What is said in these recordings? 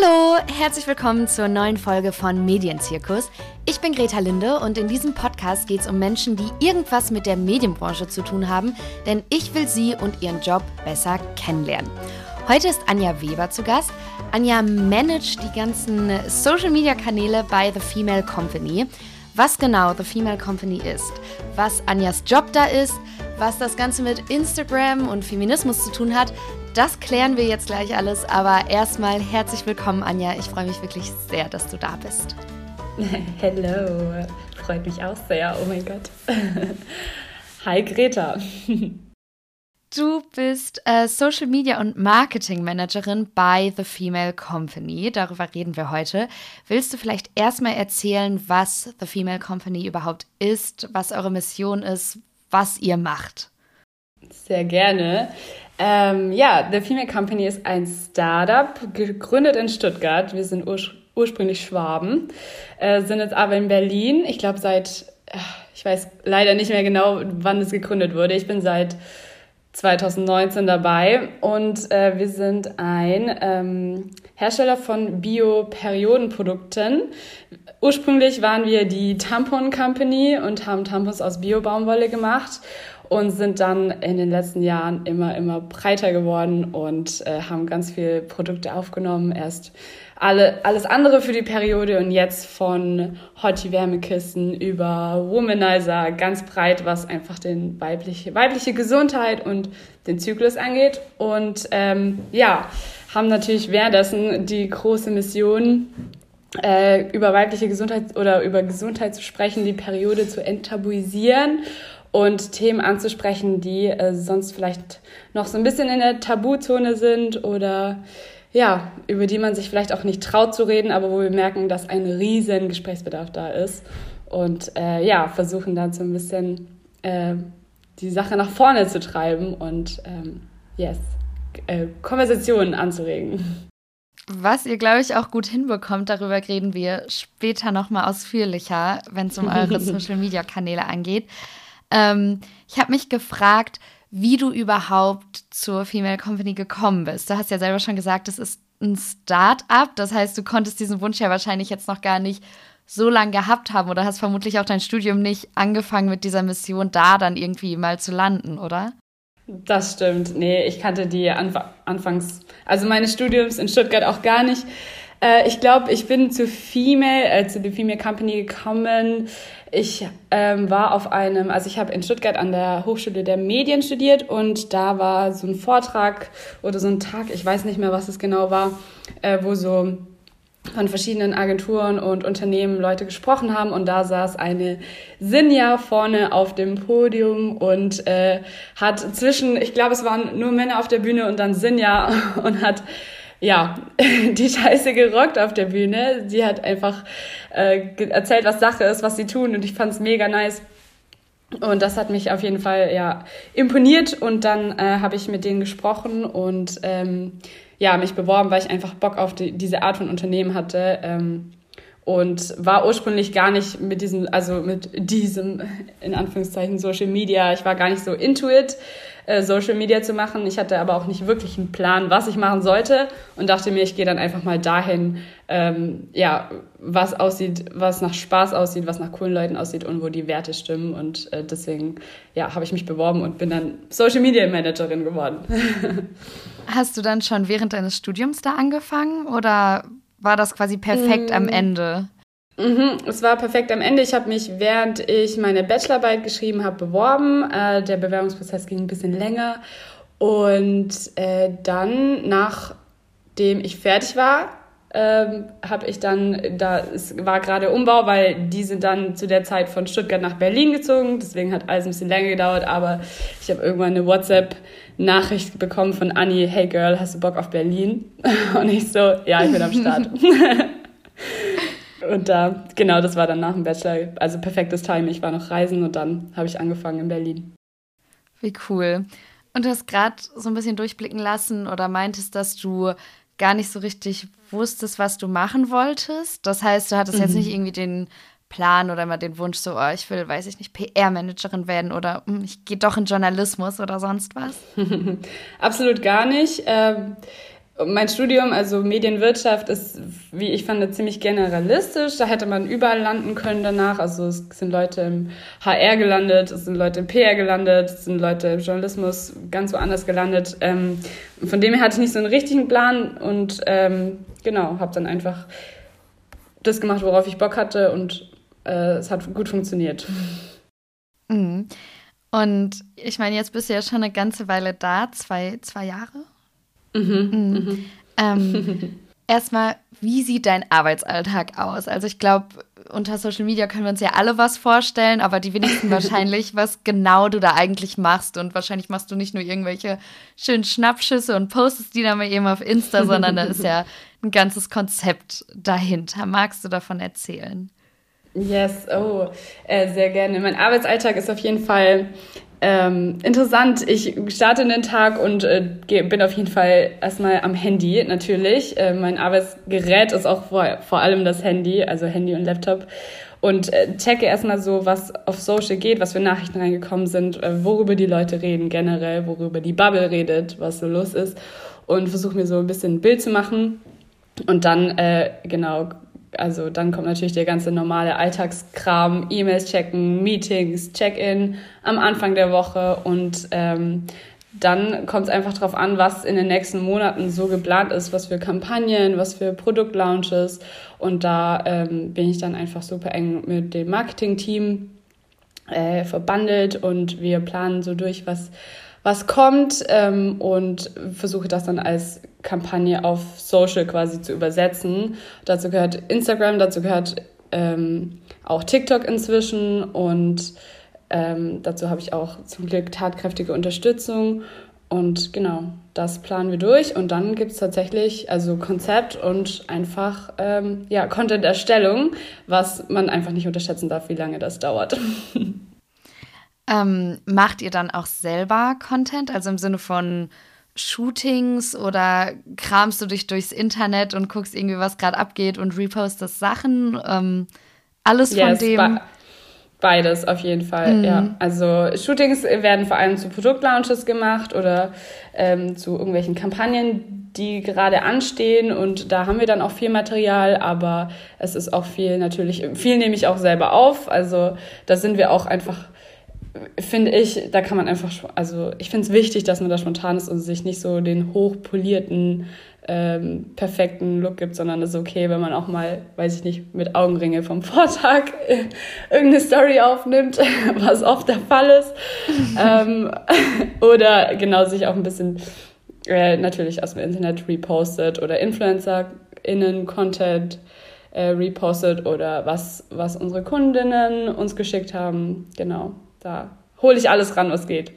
Hallo, herzlich willkommen zur neuen Folge von Medienzirkus. Ich bin Greta Linde und in diesem Podcast geht es um Menschen, die irgendwas mit der Medienbranche zu tun haben, denn ich will sie und ihren Job besser kennenlernen. Heute ist Anja Weber zu Gast. Anja managt die ganzen Social-Media-Kanäle bei The Female Company. Was genau The Female Company ist, was Anjas Job da ist, was das Ganze mit Instagram und Feminismus zu tun hat, das klären wir jetzt gleich alles, aber erstmal herzlich willkommen, Anja. Ich freue mich wirklich sehr, dass du da bist. Hello, freut mich auch sehr. Oh mein Gott. Hi, Greta. Du bist äh, Social Media und Marketing Managerin bei The Female Company. Darüber reden wir heute. Willst du vielleicht erstmal erzählen, was The Female Company überhaupt ist, was eure Mission ist, was ihr macht? Sehr gerne. Ähm, ja, The Female Company ist ein Startup, gegründet in Stuttgart. Wir sind ur ursprünglich Schwaben, äh, sind jetzt aber in Berlin. Ich glaube, seit, äh, ich weiß leider nicht mehr genau, wann es gegründet wurde. Ich bin seit 2019 dabei und äh, wir sind ein ähm, Hersteller von Bio-Periodenprodukten. Ursprünglich waren wir die Tampon Company und haben Tampons aus Bio-Baumwolle gemacht und sind dann in den letzten Jahren immer, immer breiter geworden und äh, haben ganz viele Produkte aufgenommen. Erst alle, alles andere für die Periode und jetzt von Hottie Wärmekissen über Womanizer ganz breit, was einfach den weibliche, weibliche Gesundheit und den Zyklus angeht. Und ähm, ja, haben natürlich währenddessen die große Mission, äh, über weibliche Gesundheit oder über Gesundheit zu sprechen, die Periode zu enttabuisieren und Themen anzusprechen, die äh, sonst vielleicht noch so ein bisschen in der Tabuzone sind oder ja, über die man sich vielleicht auch nicht traut zu reden, aber wo wir merken, dass ein riesen Gesprächsbedarf da ist. Und äh, ja, versuchen dann so ein bisschen äh, die Sache nach vorne zu treiben und ähm, yes, äh, Konversationen anzuregen. Was ihr, glaube ich, auch gut hinbekommt, darüber reden wir später nochmal ausführlicher, wenn es um eure Social-Media-Kanäle angeht. Ähm, ich habe mich gefragt, wie du überhaupt zur Female Company gekommen bist. Du hast ja selber schon gesagt, es ist ein Start-up. Das heißt, du konntest diesen Wunsch ja wahrscheinlich jetzt noch gar nicht so lange gehabt haben oder hast vermutlich auch dein Studium nicht angefangen mit dieser Mission, da dann irgendwie mal zu landen, oder? Das stimmt. Nee, ich kannte die Anf anfangs, also meines Studiums in Stuttgart auch gar nicht. Äh, ich glaube, ich bin zu Female, äh, zu der Female Company gekommen. Ich ähm, war auf einem, also ich habe in Stuttgart an der Hochschule der Medien studiert und da war so ein Vortrag oder so ein Tag, ich weiß nicht mehr, was es genau war, äh, wo so von verschiedenen Agenturen und Unternehmen Leute gesprochen haben und da saß eine Sinja vorne auf dem Podium und äh, hat zwischen, ich glaube, es waren nur Männer auf der Bühne und dann Sinja und hat ja, die Scheiße gerockt auf der Bühne. Sie hat einfach äh, erzählt, was Sache ist, was sie tun und ich fand es mega nice. Und das hat mich auf jeden Fall ja imponiert und dann äh, habe ich mit denen gesprochen und ähm, ja mich beworben, weil ich einfach Bock auf die, diese Art von Unternehmen hatte ähm, und war ursprünglich gar nicht mit diesem also mit diesem in Anführungszeichen Social Media. Ich war gar nicht so into it äh, Social Media zu machen. Ich hatte aber auch nicht wirklich einen Plan, was ich machen sollte und dachte mir, ich gehe dann einfach mal dahin, ähm, ja, was aussieht, was nach Spaß aussieht, was nach coolen Leuten aussieht und wo die Werte stimmen. Und äh, deswegen, ja, habe ich mich beworben und bin dann Social Media Managerin geworden. Hast du dann schon während deines Studiums da angefangen oder war das quasi perfekt mm. am Ende? Mhm, es war perfekt am Ende. Ich habe mich, während ich meine Bachelorarbeit geschrieben habe, beworben. Äh, der Bewerbungsprozess ging ein bisschen länger. Und äh, dann, nachdem ich fertig war, ähm, habe ich dann, da es war gerade Umbau, weil die sind dann zu der Zeit von Stuttgart nach Berlin gezogen. Deswegen hat alles ein bisschen länger gedauert. Aber ich habe irgendwann eine WhatsApp-Nachricht bekommen von Anni: Hey Girl, hast du Bock auf Berlin? Und ich so, ja, ich bin am Start. Und da, genau, das war dann nach dem Bachelor, also perfektes Timing. Ich war noch reisen und dann habe ich angefangen in Berlin. Wie cool. Und du hast gerade so ein bisschen durchblicken lassen oder meintest, dass du gar nicht so richtig wusstest, was du machen wolltest. Das heißt, du hattest mhm. jetzt nicht irgendwie den Plan oder immer den Wunsch, so, oh, ich will, weiß ich nicht, PR-Managerin werden oder hm, ich gehe doch in Journalismus oder sonst was? Absolut gar nicht. Ähm, mein Studium, also Medienwirtschaft, ist, wie ich fand, ziemlich generalistisch. Da hätte man überall landen können danach. Also es sind Leute im HR gelandet, es sind Leute im PR gelandet, es sind Leute im Journalismus ganz woanders gelandet. Ähm, von dem her hatte ich nicht so einen richtigen Plan und ähm, genau, habe dann einfach das gemacht, worauf ich Bock hatte und äh, es hat gut funktioniert. Mhm. Und ich meine, jetzt bist du ja schon eine ganze Weile da, zwei, zwei Jahre? Mhm. mhm. mhm. Ähm, erstmal, wie sieht dein Arbeitsalltag aus? Also ich glaube, unter Social Media können wir uns ja alle was vorstellen, aber die wenigsten wahrscheinlich, was genau du da eigentlich machst. Und wahrscheinlich machst du nicht nur irgendwelche schönen Schnappschüsse und postest die dann mal eben auf Insta, sondern da ist ja ein ganzes Konzept dahinter. Magst du davon erzählen? Yes, oh, äh, sehr gerne. Mein Arbeitsalltag ist auf jeden Fall ähm, interessant. Ich starte den Tag und äh, bin auf jeden Fall erstmal am Handy natürlich. Äh, mein Arbeitsgerät ist auch vor, vor allem das Handy, also Handy und Laptop. Und äh, checke erstmal so, was auf Social geht, was für Nachrichten reingekommen sind, äh, worüber die Leute reden generell, worüber die Bubble redet, was so los ist. Und versuche mir so ein bisschen ein Bild zu machen. Und dann, äh, genau, also dann kommt natürlich der ganze normale Alltagskram, E-Mails checken, Meetings, Check-in am Anfang der Woche und ähm, dann kommt es einfach darauf an, was in den nächsten Monaten so geplant ist, was für Kampagnen, was für Produktlaunches. Und da ähm, bin ich dann einfach super eng mit dem Marketing-Team äh, verbandelt und wir planen so durch, was was kommt ähm, und versuche das dann als Kampagne auf Social quasi zu übersetzen. Dazu gehört Instagram, dazu gehört ähm, auch TikTok inzwischen und ähm, dazu habe ich auch zum Glück tatkräftige Unterstützung. Und genau, das planen wir durch. Und dann gibt es tatsächlich also Konzept und einfach ähm, ja, Content-Erstellung, was man einfach nicht unterschätzen darf, wie lange das dauert. Ähm, macht ihr dann auch selber Content, also im Sinne von Shootings oder kramst du dich durchs Internet und guckst irgendwie, was gerade abgeht und repostest Sachen? Ähm, alles von yes, dem. Beides auf jeden Fall, mhm. ja. Also Shootings werden vor allem zu Produktlaunches gemacht oder ähm, zu irgendwelchen Kampagnen, die gerade anstehen und da haben wir dann auch viel Material, aber es ist auch viel natürlich, viel nehme ich auch selber auf. Also da sind wir auch einfach finde ich, da kann man einfach, also ich finde es wichtig, dass man da spontan ist und sich nicht so den hochpolierten, ähm, perfekten Look gibt, sondern es ist okay, wenn man auch mal, weiß ich nicht, mit Augenringe vom Vortag äh, irgendeine Story aufnimmt, was oft der Fall ist. ähm, oder genau sich auch ein bisschen äh, natürlich aus dem Internet repostet oder InfluencerInnen Content äh, repostet oder was, was unsere Kundinnen uns geschickt haben. Genau da hole ich alles ran, was geht.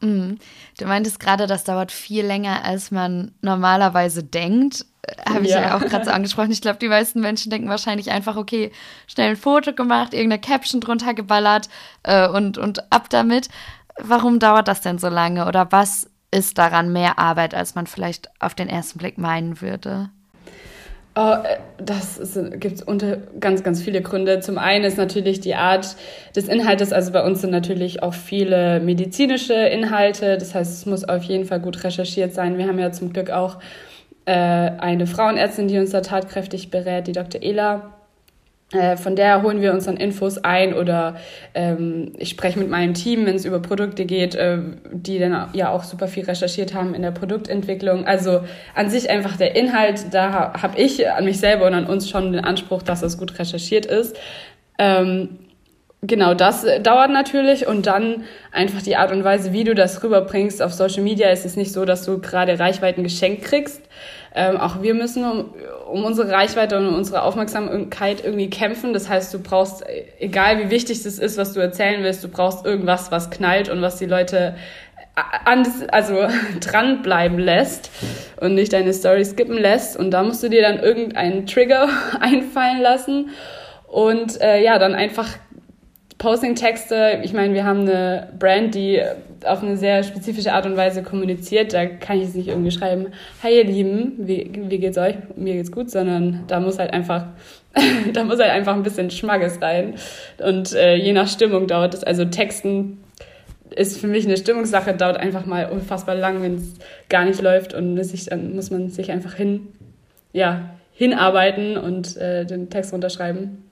Mhm. Du meintest gerade, das dauert viel länger, als man normalerweise denkt. Äh, Habe ich ja. ja auch gerade so angesprochen. Ich glaube, die meisten Menschen denken wahrscheinlich einfach, okay, schnell ein Foto gemacht, irgendeine Caption drunter geballert äh, und, und ab damit. Warum dauert das denn so lange? Oder was ist daran mehr Arbeit, als man vielleicht auf den ersten Blick meinen würde? Oh, äh, das gibt unter ganz, ganz viele Gründe. Zum einen ist natürlich die Art des Inhaltes. Also bei uns sind natürlich auch viele medizinische Inhalte. Das heißt, es muss auf jeden Fall gut recherchiert sein. Wir haben ja zum Glück auch äh, eine Frauenärztin, die uns da tatkräftig berät, die Dr. Ela. Äh, von der holen wir uns dann Infos ein oder ähm, ich spreche mit meinem Team, wenn es über Produkte geht, äh, die dann ja auch super viel recherchiert haben in der Produktentwicklung. Also an sich einfach der Inhalt, da habe ich an mich selber und an uns schon den Anspruch, dass das gut recherchiert ist. Ähm, genau, das dauert natürlich und dann einfach die Art und Weise, wie du das rüberbringst auf Social Media. ist Es nicht so, dass du gerade Reichweiten geschenkt kriegst. Ähm, auch wir müssen um, um unsere Reichweite und um unsere Aufmerksamkeit irgendwie kämpfen. Das heißt, du brauchst, egal wie wichtig es ist, was du erzählen willst, du brauchst irgendwas, was knallt und was die Leute an, also dranbleiben lässt und nicht deine Story skippen lässt. Und da musst du dir dann irgendeinen Trigger einfallen lassen und äh, ja, dann einfach Posting-Texte, ich meine, wir haben eine Brand, die auf eine sehr spezifische Art und Weise kommuniziert. Da kann ich jetzt nicht irgendwie schreiben, hi ihr Lieben, wie, wie geht's euch? Mir geht's gut, sondern da muss halt einfach, da muss halt einfach ein bisschen Schmackes rein. Und äh, je nach Stimmung dauert es, also Texten ist für mich eine Stimmungssache, dauert einfach mal unfassbar lang, wenn es gar nicht läuft und sich, dann muss man sich einfach hin, ja, hinarbeiten und äh, den Text runterschreiben.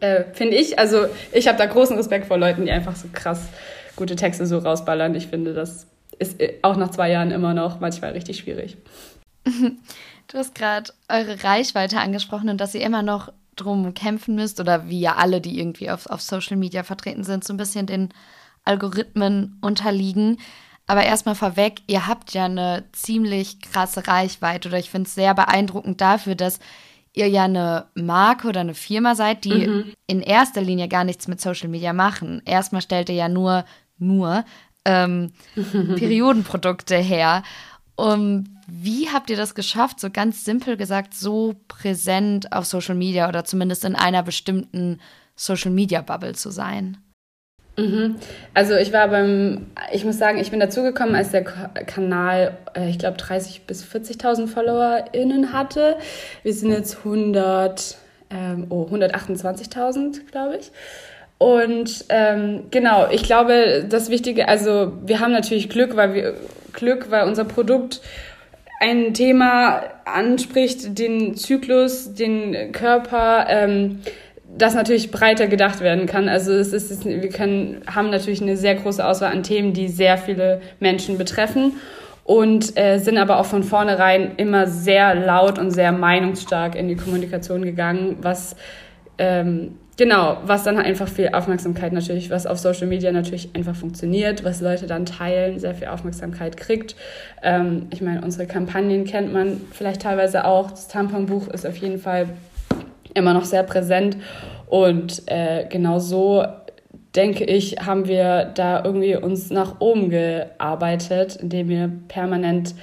Äh, Finde ich, also ich habe da großen Respekt vor Leuten, die einfach so krass gute Texte so rausballern. Ich finde, das ist äh, auch nach zwei Jahren immer noch manchmal richtig schwierig. Du hast gerade eure Reichweite angesprochen und dass ihr immer noch drum kämpfen müsst oder wie ja alle, die irgendwie auf, auf Social Media vertreten sind, so ein bisschen den Algorithmen unterliegen. Aber erstmal vorweg, ihr habt ja eine ziemlich krasse Reichweite oder ich finde es sehr beeindruckend dafür, dass ihr ja eine Marke oder eine Firma seid, die mhm. in erster Linie gar nichts mit Social Media machen. Erstmal stellt ihr ja nur, nur ähm, Periodenprodukte her. Um, wie habt ihr das geschafft, so ganz simpel gesagt, so präsent auf Social Media oder zumindest in einer bestimmten Social Media Bubble zu sein? Mhm. Also ich war beim, ich muss sagen, ich bin dazugekommen, als der Kanal, äh, ich glaube, 30.000 bis 40.000 FollowerInnen hatte. Wir sind jetzt 100, ähm, oh, 128.000, glaube ich. Und ähm, genau, ich glaube, das Wichtige, also wir haben natürlich Glück, weil wir Glück, weil unser Produkt ein Thema anspricht, den Zyklus, den Körper, ähm, das natürlich breiter gedacht werden kann. Also es ist, wir können, haben natürlich eine sehr große Auswahl an Themen, die sehr viele Menschen betreffen und äh, sind aber auch von vornherein immer sehr laut und sehr meinungsstark in die Kommunikation gegangen, was ähm, genau, was dann einfach viel Aufmerksamkeit natürlich, was auf Social Media natürlich einfach funktioniert, was Leute dann teilen, sehr viel Aufmerksamkeit kriegt. Ähm, ich meine, unsere Kampagnen kennt man vielleicht teilweise auch. Das Tamponbuch ist auf jeden Fall immer noch sehr präsent. Und äh, genau so, denke ich, haben wir da irgendwie uns nach oben gearbeitet, indem wir permanent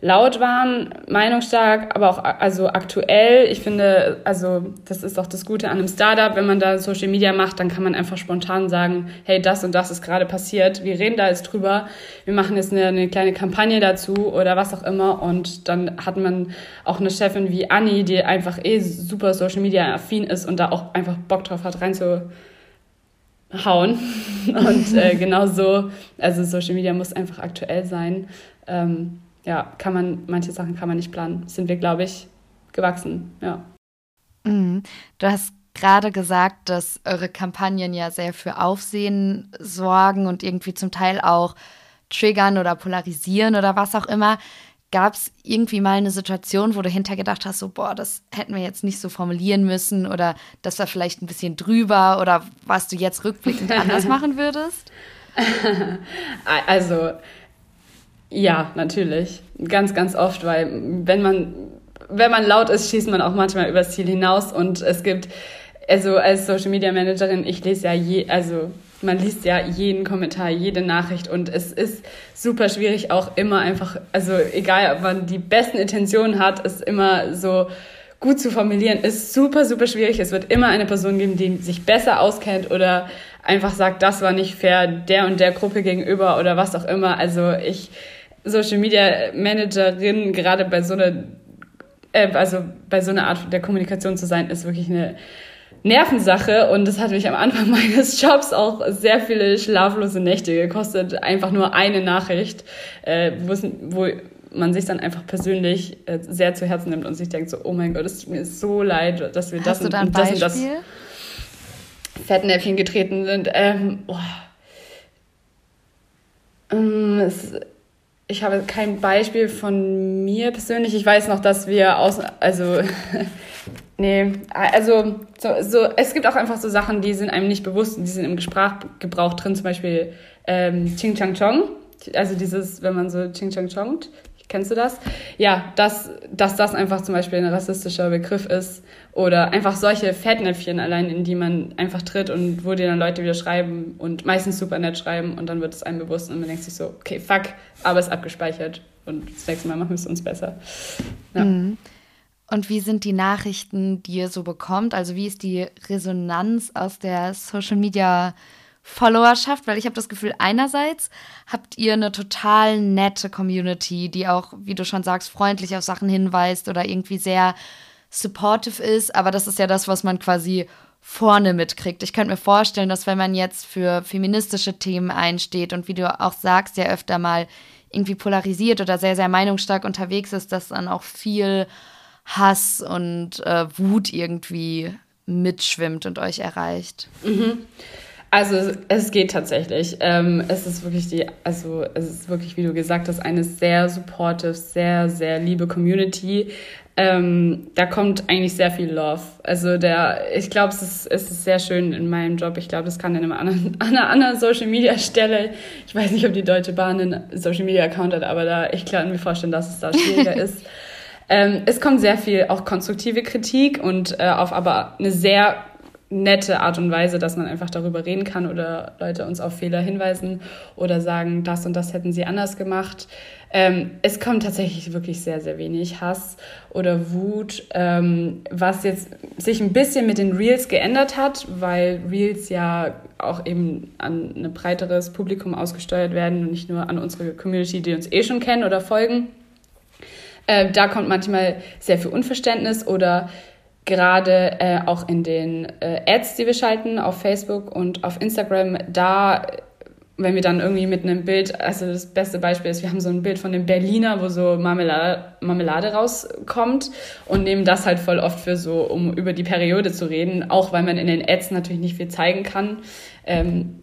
laut waren, meinungsstark, aber auch also aktuell. Ich finde, also das ist auch das Gute an einem Startup, wenn man da Social Media macht, dann kann man einfach spontan sagen, hey, das und das ist gerade passiert. Wir reden da jetzt drüber. Wir machen jetzt eine, eine kleine Kampagne dazu oder was auch immer. Und dann hat man auch eine Chefin wie Anni, die einfach eh super Social Media affin ist und da auch einfach Bock drauf hat, reinzuhauen. Und äh, genau so, also Social Media muss einfach aktuell sein. Ähm, ja, kann man, manche Sachen kann man nicht planen. Sind wir, glaube ich, gewachsen, ja. Mhm. Du hast gerade gesagt, dass eure Kampagnen ja sehr für Aufsehen sorgen und irgendwie zum Teil auch triggern oder polarisieren oder was auch immer. Gab es irgendwie mal eine Situation, wo du hintergedacht hast, so, boah, das hätten wir jetzt nicht so formulieren müssen oder das war vielleicht ein bisschen drüber oder was du jetzt rückblickend anders machen würdest? also, ja, natürlich. Ganz, ganz oft, weil wenn man, wenn man laut ist, schießt man auch manchmal übers Ziel hinaus und es gibt, also als Social Media Managerin, ich lese ja je, also man liest ja jeden Kommentar, jede Nachricht und es ist super schwierig auch immer einfach, also egal ob man die besten Intentionen hat, ist immer so gut zu formulieren, ist super, super schwierig. Es wird immer eine Person geben, die sich besser auskennt oder einfach sagt, das war nicht fair der und der Gruppe gegenüber oder was auch immer. Also ich, Social Media Managerin, gerade bei so einer, äh, also bei so einer Art der Kommunikation zu sein, ist wirklich eine Nervensache und das hat mich am Anfang meines Jobs auch sehr viele schlaflose Nächte gekostet. Einfach nur eine Nachricht, äh, wo man sich dann einfach persönlich äh, sehr zu Herzen nimmt und sich denkt so, oh mein Gott, es tut mir so leid, dass wir Hast das, und, da das und das Fettnäpfchen getreten sind. Ähm, oh. ähm, es, ich habe kein Beispiel von mir persönlich. Ich weiß noch, dass wir aus, also, nee, also, so, so, es gibt auch einfach so Sachen, die sind einem nicht bewusst, die sind im Sprachgebrauch drin, zum Beispiel ähm, Ching Chang Chong. Also dieses, wenn man so Ching Chang Chongt, Kennst du das? Ja, dass, dass das einfach zum Beispiel ein rassistischer Begriff ist oder einfach solche Fettnäpfchen allein, in die man einfach tritt und wo dir dann Leute wieder schreiben und meistens super nett schreiben und dann wird es einem bewusst und man denkt sich so, okay, fuck, aber es ist abgespeichert und das nächste Mal machen wir es uns besser. Ja. Mhm. Und wie sind die Nachrichten, die ihr so bekommt? Also wie ist die Resonanz aus der Social Media Followerschaft, weil ich habe das Gefühl, einerseits habt ihr eine total nette Community, die auch, wie du schon sagst, freundlich auf Sachen hinweist oder irgendwie sehr supportive ist, aber das ist ja das, was man quasi vorne mitkriegt. Ich könnte mir vorstellen, dass wenn man jetzt für feministische Themen einsteht und wie du auch sagst, ja öfter mal irgendwie polarisiert oder sehr, sehr meinungsstark unterwegs ist, dass dann auch viel Hass und äh, Wut irgendwie mitschwimmt und euch erreicht. Mhm. Also es geht tatsächlich. Ähm, es ist wirklich die, also es ist wirklich, wie du gesagt hast, eine sehr supportive, sehr, sehr liebe Community. Ähm, da kommt eigentlich sehr viel Love. Also der, ich glaube, es ist, es ist sehr schön in meinem Job. Ich glaube, das kann in einem anderen, an einer anderen Social Media Stelle. Ich weiß nicht, ob die Deutsche Bahn einen Social Media Account hat, aber da, ich kann mir vorstellen, dass es da schwieriger ist. Ähm, es kommt sehr viel auch konstruktive Kritik und äh, auf aber eine sehr nette Art und Weise, dass man einfach darüber reden kann oder Leute uns auf Fehler hinweisen oder sagen, das und das hätten sie anders gemacht. Ähm, es kommt tatsächlich wirklich sehr, sehr wenig Hass oder Wut, ähm, was jetzt sich ein bisschen mit den Reels geändert hat, weil Reels ja auch eben an ein breiteres Publikum ausgesteuert werden und nicht nur an unsere Community, die uns eh schon kennen oder folgen. Äh, da kommt manchmal sehr viel Unverständnis oder gerade äh, auch in den äh, Ads, die wir schalten auf Facebook und auf Instagram, da, wenn wir dann irgendwie mit einem Bild, also das beste Beispiel ist, wir haben so ein Bild von dem Berliner, wo so Marmelade, Marmelade rauskommt und nehmen das halt voll oft für so, um über die Periode zu reden, auch weil man in den Ads natürlich nicht viel zeigen kann. Ähm,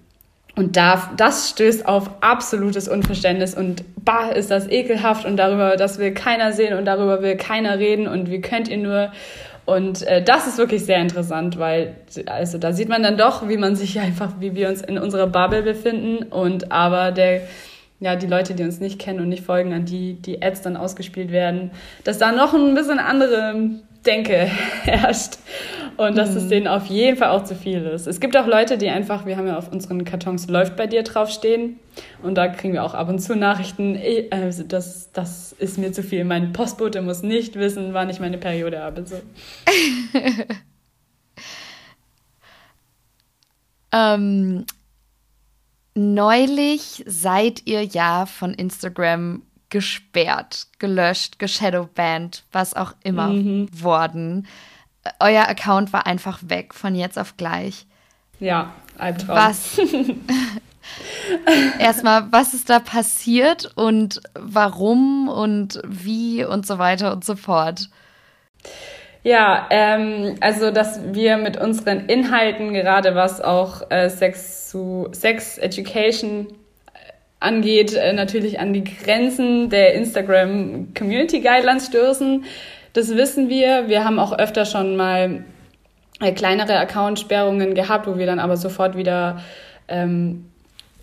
und da, das stößt auf absolutes Unverständnis und bah, ist das ekelhaft und darüber, das will keiner sehen und darüber will keiner reden und wie könnt ihr nur und äh, das ist wirklich sehr interessant, weil also da sieht man dann doch, wie man sich einfach, wie wir uns in unserer Bubble befinden. Und aber der ja, die Leute, die uns nicht kennen und nicht folgen, an die die Ads dann ausgespielt werden, dass da noch ein bisschen andere Denke herrscht und dass mhm. es denen auf jeden Fall auch zu viel ist. Es gibt auch Leute, die einfach, wir haben ja auf unseren Kartons läuft bei dir draufstehen und da kriegen wir auch ab und zu Nachrichten, also das, das ist mir zu viel. Mein Postbote muss nicht wissen, wann ich meine Periode habe. So. ähm, neulich seid ihr ja von Instagram gesperrt, gelöscht, geshadowbanned, was auch immer mhm. worden. Euer Account war einfach weg von jetzt auf gleich. Ja, Albtraum. Was? Erstmal, was ist da passiert und warum und wie und so weiter und so fort? Ja, ähm, also dass wir mit unseren Inhalten, gerade was auch äh, Sex zu Sex Education angeht, äh, natürlich an die Grenzen der Instagram Community Guidelines stoßen. Das wissen wir. Wir haben auch öfter schon mal äh, kleinere Account-Sperrungen gehabt, wo wir dann aber sofort wieder ähm,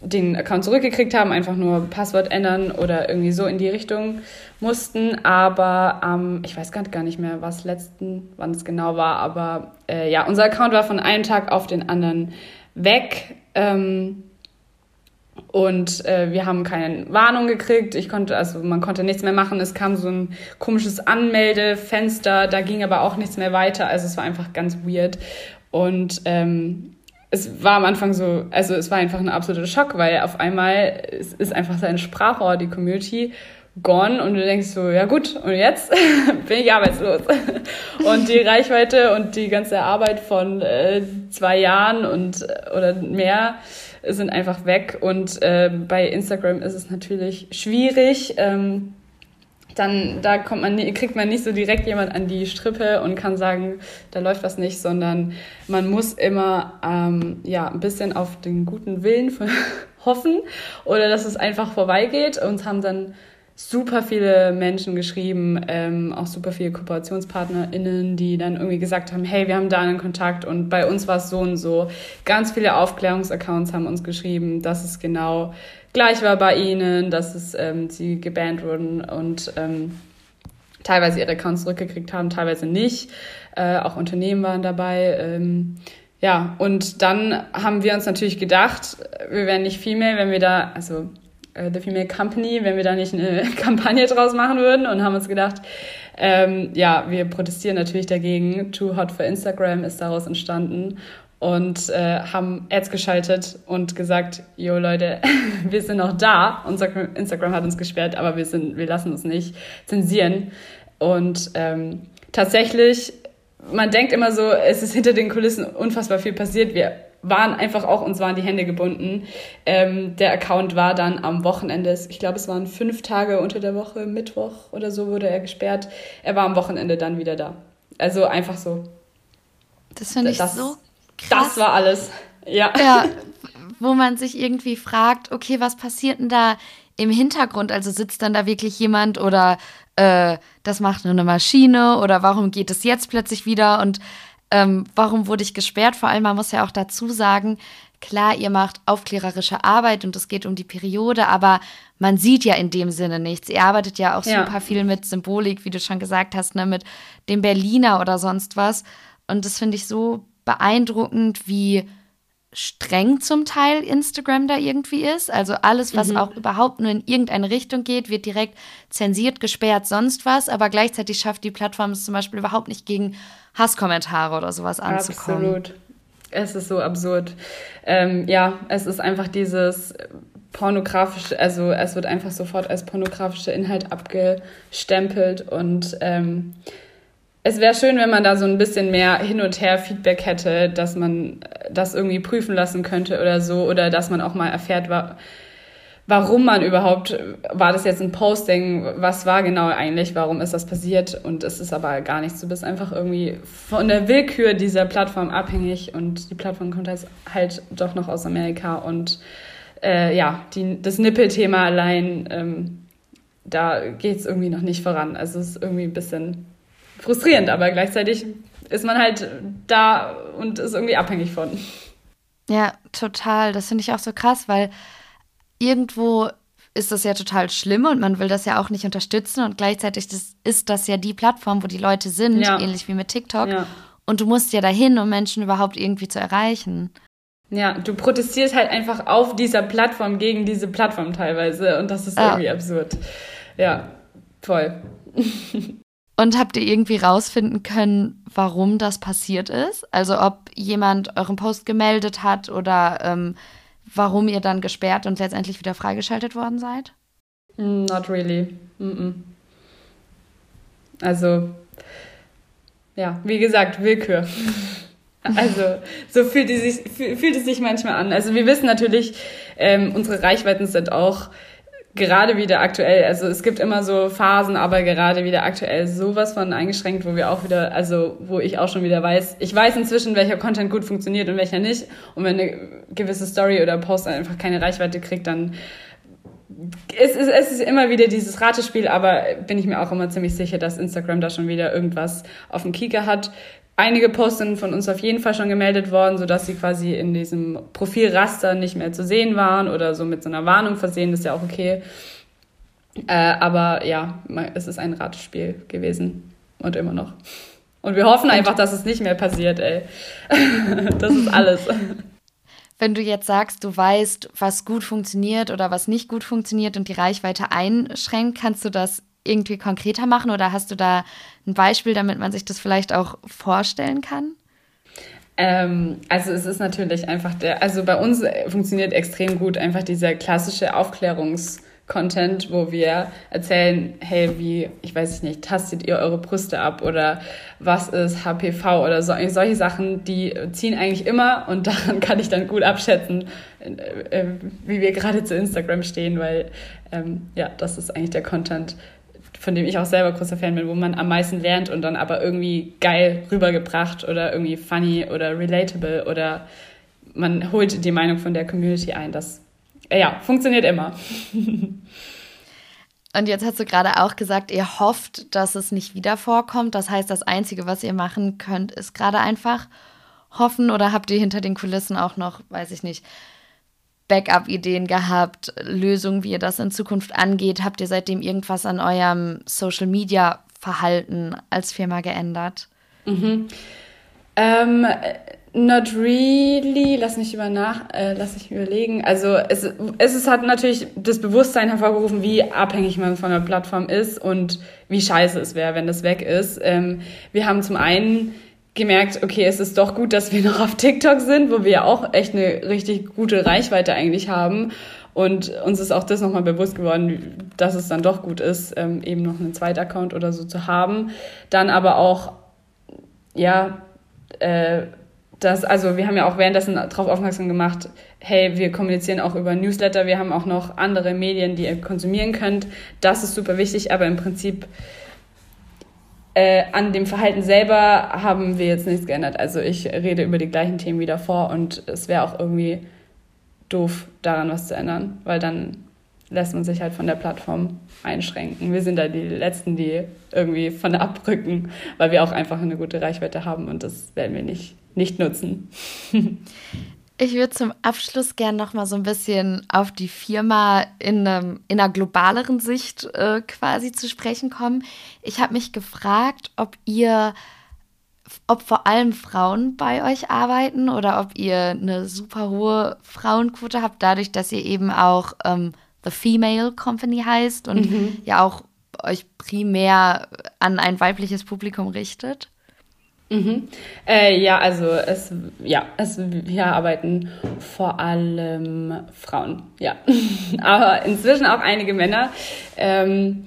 den Account zurückgekriegt haben, einfach nur Passwort ändern oder irgendwie so in die Richtung mussten. Aber ähm, ich weiß gar nicht mehr, was letzten, wann es genau war, aber äh, ja, unser Account war von einem Tag auf den anderen weg. Ähm, und äh, wir haben keine Warnung gekriegt. Ich konnte, also man konnte nichts mehr machen. Es kam so ein komisches Anmeldefenster, da ging aber auch nichts mehr weiter. Also es war einfach ganz weird. Und ähm, es war am Anfang so, also es war einfach ein absoluter Schock, weil auf einmal es ist einfach seine Sprachrohr, die Community, gone und du denkst so, ja gut, und jetzt bin ich arbeitslos. Und die Reichweite und die ganze Arbeit von äh, zwei Jahren und oder mehr sind einfach weg. Und äh, bei Instagram ist es natürlich schwierig. Ähm, dann da kommt man, kriegt man nicht so direkt jemand an die Strippe und kann sagen, da läuft was nicht, sondern man muss immer ähm, ja, ein bisschen auf den guten Willen hoffen oder dass es einfach vorbeigeht. Uns haben dann super viele Menschen geschrieben, ähm, auch super viele KooperationspartnerInnen, die dann irgendwie gesagt haben, hey, wir haben da einen Kontakt und bei uns war es so und so. Ganz viele Aufklärungsaccounts haben uns geschrieben, dass es genau gleich war bei ihnen, dass es ähm, sie gebannt wurden und ähm, teilweise ihre Accounts zurückgekriegt haben, teilweise nicht. Äh, auch Unternehmen waren dabei. Ähm, ja, und dann haben wir uns natürlich gedacht, wir wären nicht viel mehr, wenn wir da, also The Female Company, wenn wir da nicht eine Kampagne draus machen würden und haben uns gedacht, ähm, ja, wir protestieren natürlich dagegen. Too Hot for Instagram ist daraus entstanden und äh, haben Ads geschaltet und gesagt, jo Leute, wir sind noch da. Unser Instagram hat uns gesperrt, aber wir sind, wir lassen uns nicht zensieren. Und ähm, tatsächlich man denkt immer so, es ist hinter den Kulissen unfassbar viel passiert. Wir waren einfach auch, uns waren die Hände gebunden. Ähm, der Account war dann am Wochenende, ich glaube, es waren fünf Tage unter der Woche, Mittwoch oder so wurde er gesperrt. Er war am Wochenende dann wieder da. Also einfach so. Das finde ich das, so krass. Das war alles. Ja. Ja, wo man sich irgendwie fragt, okay, was passiert denn da im Hintergrund? Also sitzt dann da wirklich jemand oder äh, das macht nur eine Maschine oder warum geht es jetzt plötzlich wieder und ähm, warum wurde ich gesperrt? Vor allem, man muss ja auch dazu sagen, klar, ihr macht aufklärerische Arbeit und es geht um die Periode, aber man sieht ja in dem Sinne nichts. Ihr arbeitet ja auch ja. super viel mit Symbolik, wie du schon gesagt hast, ne, mit dem Berliner oder sonst was. Und das finde ich so beeindruckend, wie streng zum Teil Instagram da irgendwie ist. Also alles, was mhm. auch überhaupt nur in irgendeine Richtung geht, wird direkt zensiert, gesperrt, sonst was. Aber gleichzeitig schafft die Plattform es zum Beispiel überhaupt nicht gegen Hasskommentare oder sowas anzukommen. Absolut. Es ist so absurd. Ähm, ja, es ist einfach dieses pornografische, also es wird einfach sofort als pornografischer Inhalt abgestempelt und ähm, es wäre schön, wenn man da so ein bisschen mehr hin und her Feedback hätte, dass man das irgendwie prüfen lassen könnte oder so oder dass man auch mal erfährt, warum man überhaupt, war das jetzt ein Posting, was war genau eigentlich, warum ist das passiert und es ist aber gar nichts. Du bist einfach irgendwie von der Willkür dieser Plattform abhängig und die Plattform kommt halt, halt doch noch aus Amerika und äh, ja, die, das Nippelthema allein, ähm, da geht es irgendwie noch nicht voran. Also es ist irgendwie ein bisschen frustrierend, aber gleichzeitig ist man halt da und ist irgendwie abhängig von. Ja, total. Das finde ich auch so krass, weil irgendwo ist das ja total schlimm und man will das ja auch nicht unterstützen und gleichzeitig das, ist das ja die Plattform, wo die Leute sind, ja. ähnlich wie mit TikTok. Ja. Und du musst ja dahin, um Menschen überhaupt irgendwie zu erreichen. Ja, du protestierst halt einfach auf dieser Plattform gegen diese Plattform teilweise und das ist ja. irgendwie absurd. Ja, voll. Und habt ihr irgendwie rausfinden können, warum das passiert ist? Also ob jemand euren Post gemeldet hat oder ähm, warum ihr dann gesperrt und letztendlich wieder freigeschaltet worden seid? Not really. Mm -mm. Also, ja, wie gesagt, Willkür. Also, so fühlt es sich, fühlt es sich manchmal an. Also, wir wissen natürlich, ähm, unsere Reichweiten sind auch gerade wieder aktuell, also es gibt immer so Phasen, aber gerade wieder aktuell sowas von eingeschränkt, wo wir auch wieder, also wo ich auch schon wieder weiß, ich weiß inzwischen, welcher Content gut funktioniert und welcher nicht. Und wenn eine gewisse Story oder Post einfach keine Reichweite kriegt, dann es ist, es ist immer wieder dieses Ratespiel, aber bin ich mir auch immer ziemlich sicher, dass Instagram da schon wieder irgendwas auf dem Kieker hat einige Posts sind von uns auf jeden Fall schon gemeldet worden, sodass sie quasi in diesem Profilraster nicht mehr zu sehen waren oder so mit so einer Warnung versehen, das ist ja auch okay. Äh, aber ja, es ist ein Ratespiel gewesen und immer noch. Und wir hoffen einfach, dass es nicht mehr passiert, ey. das ist alles. Wenn du jetzt sagst, du weißt, was gut funktioniert oder was nicht gut funktioniert und die Reichweite einschränkt, kannst du das irgendwie konkreter machen oder hast du da ein Beispiel, damit man sich das vielleicht auch vorstellen kann? Ähm, also es ist natürlich einfach der, also bei uns funktioniert extrem gut einfach dieser klassische Aufklärungs- Content, wo wir erzählen, hey, wie, ich weiß nicht, tastet ihr eure Brüste ab oder was ist HPV oder so, solche Sachen, die ziehen eigentlich immer und daran kann ich dann gut abschätzen, äh, wie wir gerade zu Instagram stehen, weil ähm, ja, das ist eigentlich der Content, von dem ich auch selber großer Fan bin, wo man am meisten lernt und dann aber irgendwie geil rübergebracht oder irgendwie funny oder relatable oder man holt die Meinung von der Community ein. Das ja, funktioniert immer. Und jetzt hast du gerade auch gesagt, ihr hofft, dass es nicht wieder vorkommt. Das heißt, das Einzige, was ihr machen könnt, ist gerade einfach hoffen oder habt ihr hinter den Kulissen auch noch, weiß ich nicht, Backup-Ideen gehabt, Lösungen, wie ihr das in Zukunft angeht? Habt ihr seitdem irgendwas an eurem Social-Media-Verhalten als Firma geändert? Mhm. Ähm, not really. Lass mich über nach, äh, lass mich überlegen. Also es, es, es hat natürlich das Bewusstsein hervorgerufen, wie abhängig man von der Plattform ist und wie scheiße es wäre, wenn das weg ist. Ähm, wir haben zum einen gemerkt, okay, es ist doch gut, dass wir noch auf TikTok sind, wo wir ja auch echt eine richtig gute Reichweite eigentlich haben. Und uns ist auch das nochmal bewusst geworden, dass es dann doch gut ist, ähm, eben noch einen zweiten Account oder so zu haben. Dann aber auch ja, äh, das, also wir haben ja auch währenddessen darauf aufmerksam gemacht, hey, wir kommunizieren auch über Newsletter, wir haben auch noch andere Medien, die ihr konsumieren könnt. Das ist super wichtig, aber im Prinzip äh, an dem Verhalten selber haben wir jetzt nichts geändert. Also ich rede über die gleichen Themen wie davor und es wäre auch irgendwie doof, daran was zu ändern, weil dann lässt man sich halt von der Plattform einschränken. Wir sind da die Letzten, die irgendwie von der abrücken, weil wir auch einfach eine gute Reichweite haben und das werden wir nicht, nicht nutzen. Ich würde zum Abschluss gerne noch mal so ein bisschen auf die Firma in, einem, in einer globaleren Sicht äh, quasi zu sprechen kommen. Ich habe mich gefragt, ob ihr, ob vor allem Frauen bei euch arbeiten oder ob ihr eine super hohe Frauenquote habt, dadurch, dass ihr eben auch ähm, The Female Company heißt und mhm. ja auch euch primär an ein weibliches Publikum richtet. Mhm. Äh, ja, also es, ja, es, wir arbeiten vor allem Frauen, ja. Aber inzwischen auch einige Männer. Ähm,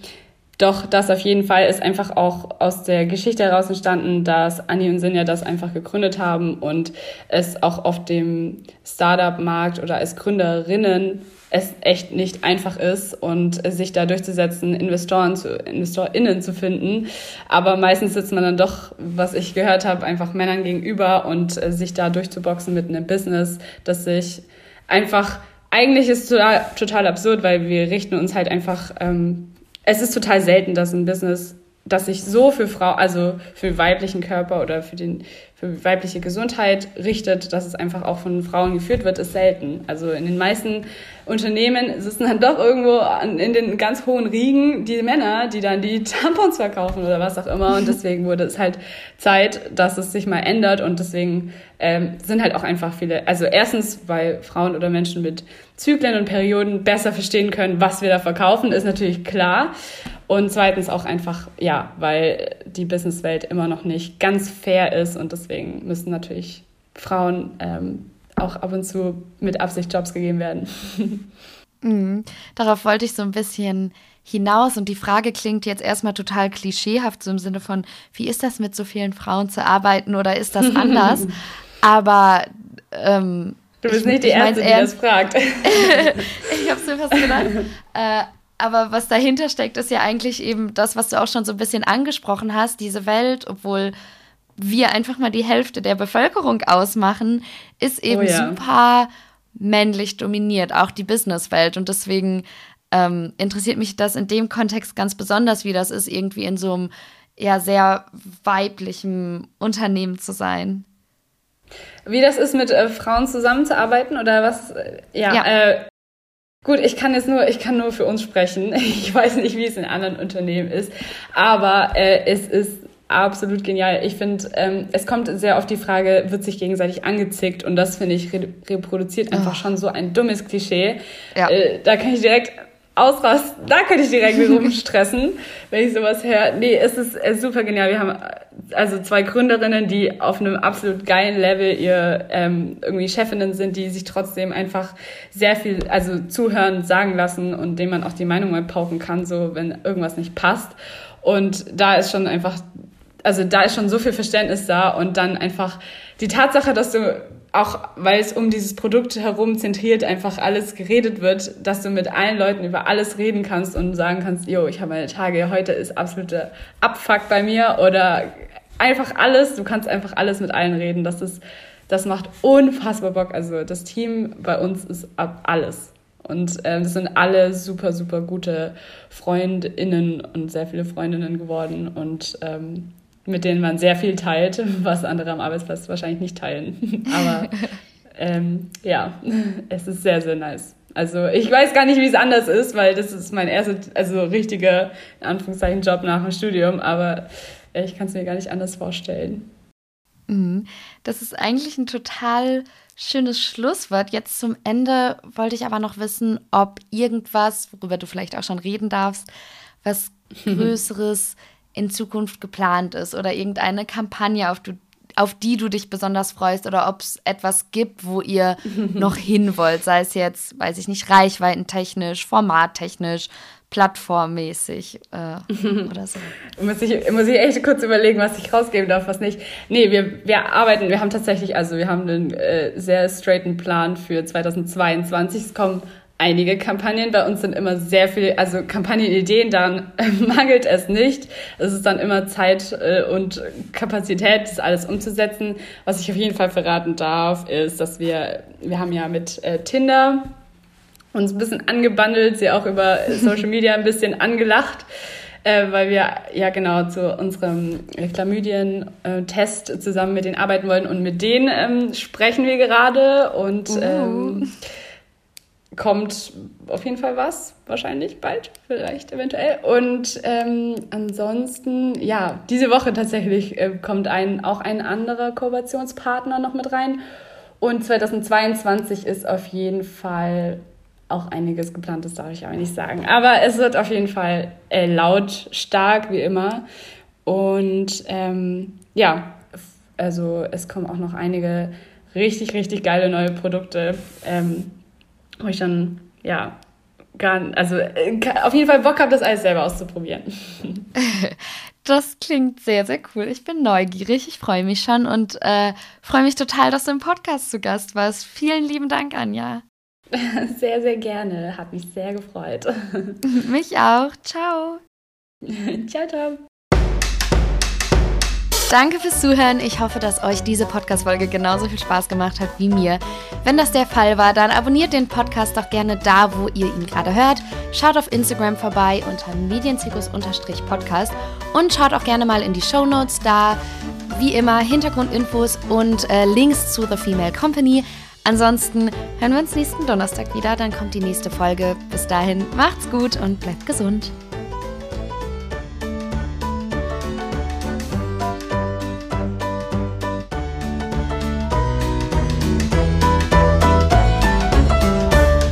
doch das auf jeden Fall ist einfach auch aus der Geschichte heraus entstanden, dass Anni und Sinja das einfach gegründet haben und es auch auf dem Startup-Markt oder als Gründerinnen es echt nicht einfach ist und sich da durchzusetzen, Investoren zu, InvestorInnen zu finden. Aber meistens sitzt man dann doch, was ich gehört habe, einfach Männern gegenüber und äh, sich da durchzuboxen mit einem Business, das sich einfach, eigentlich ist total, total absurd, weil wir richten uns halt einfach, ähm, es ist total selten, dass ein Business das sich so für Frau, also für weiblichen Körper oder für den für weibliche Gesundheit richtet, dass es einfach auch von Frauen geführt wird, ist selten. Also in den meisten Unternehmen sitzen dann doch irgendwo an, in den ganz hohen Riegen die Männer, die dann die Tampons verkaufen oder was auch immer. Und deswegen wurde es halt Zeit, dass es sich mal ändert. Und deswegen ähm, sind halt auch einfach viele, also erstens, weil Frauen oder Menschen mit Zyklen und Perioden besser verstehen können, was wir da verkaufen, ist natürlich klar. Und zweitens auch einfach, ja, weil die Businesswelt immer noch nicht ganz fair ist und deswegen müssen natürlich Frauen ähm, auch ab und zu mit Absicht Jobs gegeben werden. Mhm. Darauf wollte ich so ein bisschen hinaus und die Frage klingt jetzt erstmal total klischeehaft, so im Sinne von, wie ist das mit so vielen Frauen zu arbeiten oder ist das anders? Aber ähm, Du bist ich, nicht die Erste, die das fragt. ich habe es mir fast gedacht. Äh, aber was dahinter steckt, ist ja eigentlich eben das, was du auch schon so ein bisschen angesprochen hast, diese Welt, obwohl wir einfach mal die Hälfte der Bevölkerung ausmachen, ist eben oh ja. super männlich dominiert, auch die Businesswelt. Und deswegen ähm, interessiert mich das in dem Kontext ganz besonders, wie das ist, irgendwie in so einem ja sehr weiblichen Unternehmen zu sein. Wie das ist, mit äh, Frauen zusammenzuarbeiten oder was? Ja, ja. Äh, Gut, ich kann jetzt nur, ich kann nur für uns sprechen. Ich weiß nicht, wie es in anderen Unternehmen ist, aber äh, es ist absolut genial. Ich finde, ähm, es kommt sehr auf die Frage, wird sich gegenseitig angezickt und das finde ich re reproduziert einfach oh. schon so ein dummes Klischee. Ja. Äh, da kann ich direkt ausrasten, da könnte ich direkt rumstressen, wenn ich sowas höre. Nee, es ist, es ist super genial. Wir haben also zwei Gründerinnen, die auf einem absolut geilen Level ihr ähm, irgendwie Chefinnen sind, die sich trotzdem einfach sehr viel, also zuhören, sagen lassen und dem man auch die Meinung mal pauken kann, so wenn irgendwas nicht passt. Und da ist schon einfach, also da ist schon so viel Verständnis da und dann einfach die Tatsache, dass du auch weil es um dieses Produkt herum zentriert einfach alles geredet wird, dass du mit allen Leuten über alles reden kannst und sagen kannst, yo, ich habe meine Tage, heute ist absolute Abfuck bei mir oder einfach alles, du kannst einfach alles mit allen reden. Das ist, das macht unfassbar Bock. Also das Team bei uns ist ab alles. Und ähm, das sind alle super, super gute FreundInnen und sehr viele Freundinnen geworden und ähm, mit denen man sehr viel teilt, was andere am Arbeitsplatz wahrscheinlich nicht teilen. Aber ähm, ja, es ist sehr, sehr nice. Also ich weiß gar nicht, wie es anders ist, weil das ist mein erster, also richtiger, in Anführungszeichen, Job nach dem Studium, aber ich kann es mir gar nicht anders vorstellen. Mhm. Das ist eigentlich ein total schönes Schlusswort. Jetzt zum Ende wollte ich aber noch wissen, ob irgendwas, worüber du vielleicht auch schon reden darfst, was Größeres in Zukunft geplant ist oder irgendeine Kampagne, auf, du, auf die du dich besonders freust oder ob es etwas gibt, wo ihr noch hin wollt, sei es jetzt, weiß ich nicht, reichweitentechnisch, formattechnisch, plattformmäßig äh, oder so. muss, ich, muss ich echt kurz überlegen, was ich rausgeben darf, was nicht. Nee, wir, wir arbeiten, wir haben tatsächlich, also wir haben einen äh, sehr straighten Plan für 2022. Es kommen einige Kampagnen. Bei uns sind immer sehr viel, also Kampagnenideen, dann mangelt es nicht. Es ist dann immer Zeit äh, und Kapazität, das alles umzusetzen. Was ich auf jeden Fall verraten darf, ist, dass wir, wir haben ja mit äh, Tinder uns ein bisschen angebandelt, sie auch über Social Media ein bisschen angelacht. Äh, weil wir ja genau zu unserem Chlamydien-Test zusammen mit denen arbeiten wollen und mit denen ähm, sprechen wir gerade und uh. ähm, kommt auf jeden Fall was, wahrscheinlich bald, vielleicht eventuell. Und ähm, ansonsten, ja, diese Woche tatsächlich äh, kommt ein, auch ein anderer Kooperationspartner noch mit rein. Und 2022 ist auf jeden Fall auch einiges geplant, das darf ich aber nicht sagen. Aber es wird auf jeden Fall äh, laut, stark wie immer. Und ähm, ja, also es kommen auch noch einige richtig, richtig geile neue Produkte. Ähm, wo ich dann, ja, gar, also äh, auf jeden Fall Bock habe, das alles selber auszuprobieren. Das klingt sehr, sehr cool. Ich bin neugierig, ich freue mich schon und äh, freue mich total, dass du im Podcast zu Gast warst. Vielen lieben Dank, Anja. Sehr, sehr gerne. Hat mich sehr gefreut. Mich auch. Ciao. ciao, ciao. Danke fürs Zuhören. Ich hoffe, dass euch diese Podcast-Folge genauso viel Spaß gemacht hat wie mir. Wenn das der Fall war, dann abonniert den Podcast doch gerne da, wo ihr ihn gerade hört. Schaut auf Instagram vorbei unter medienzirkus-podcast und schaut auch gerne mal in die Show Notes da. Wie immer Hintergrundinfos und äh, Links zu The Female Company. Ansonsten hören wir uns nächsten Donnerstag wieder, dann kommt die nächste Folge. Bis dahin, macht's gut und bleibt gesund.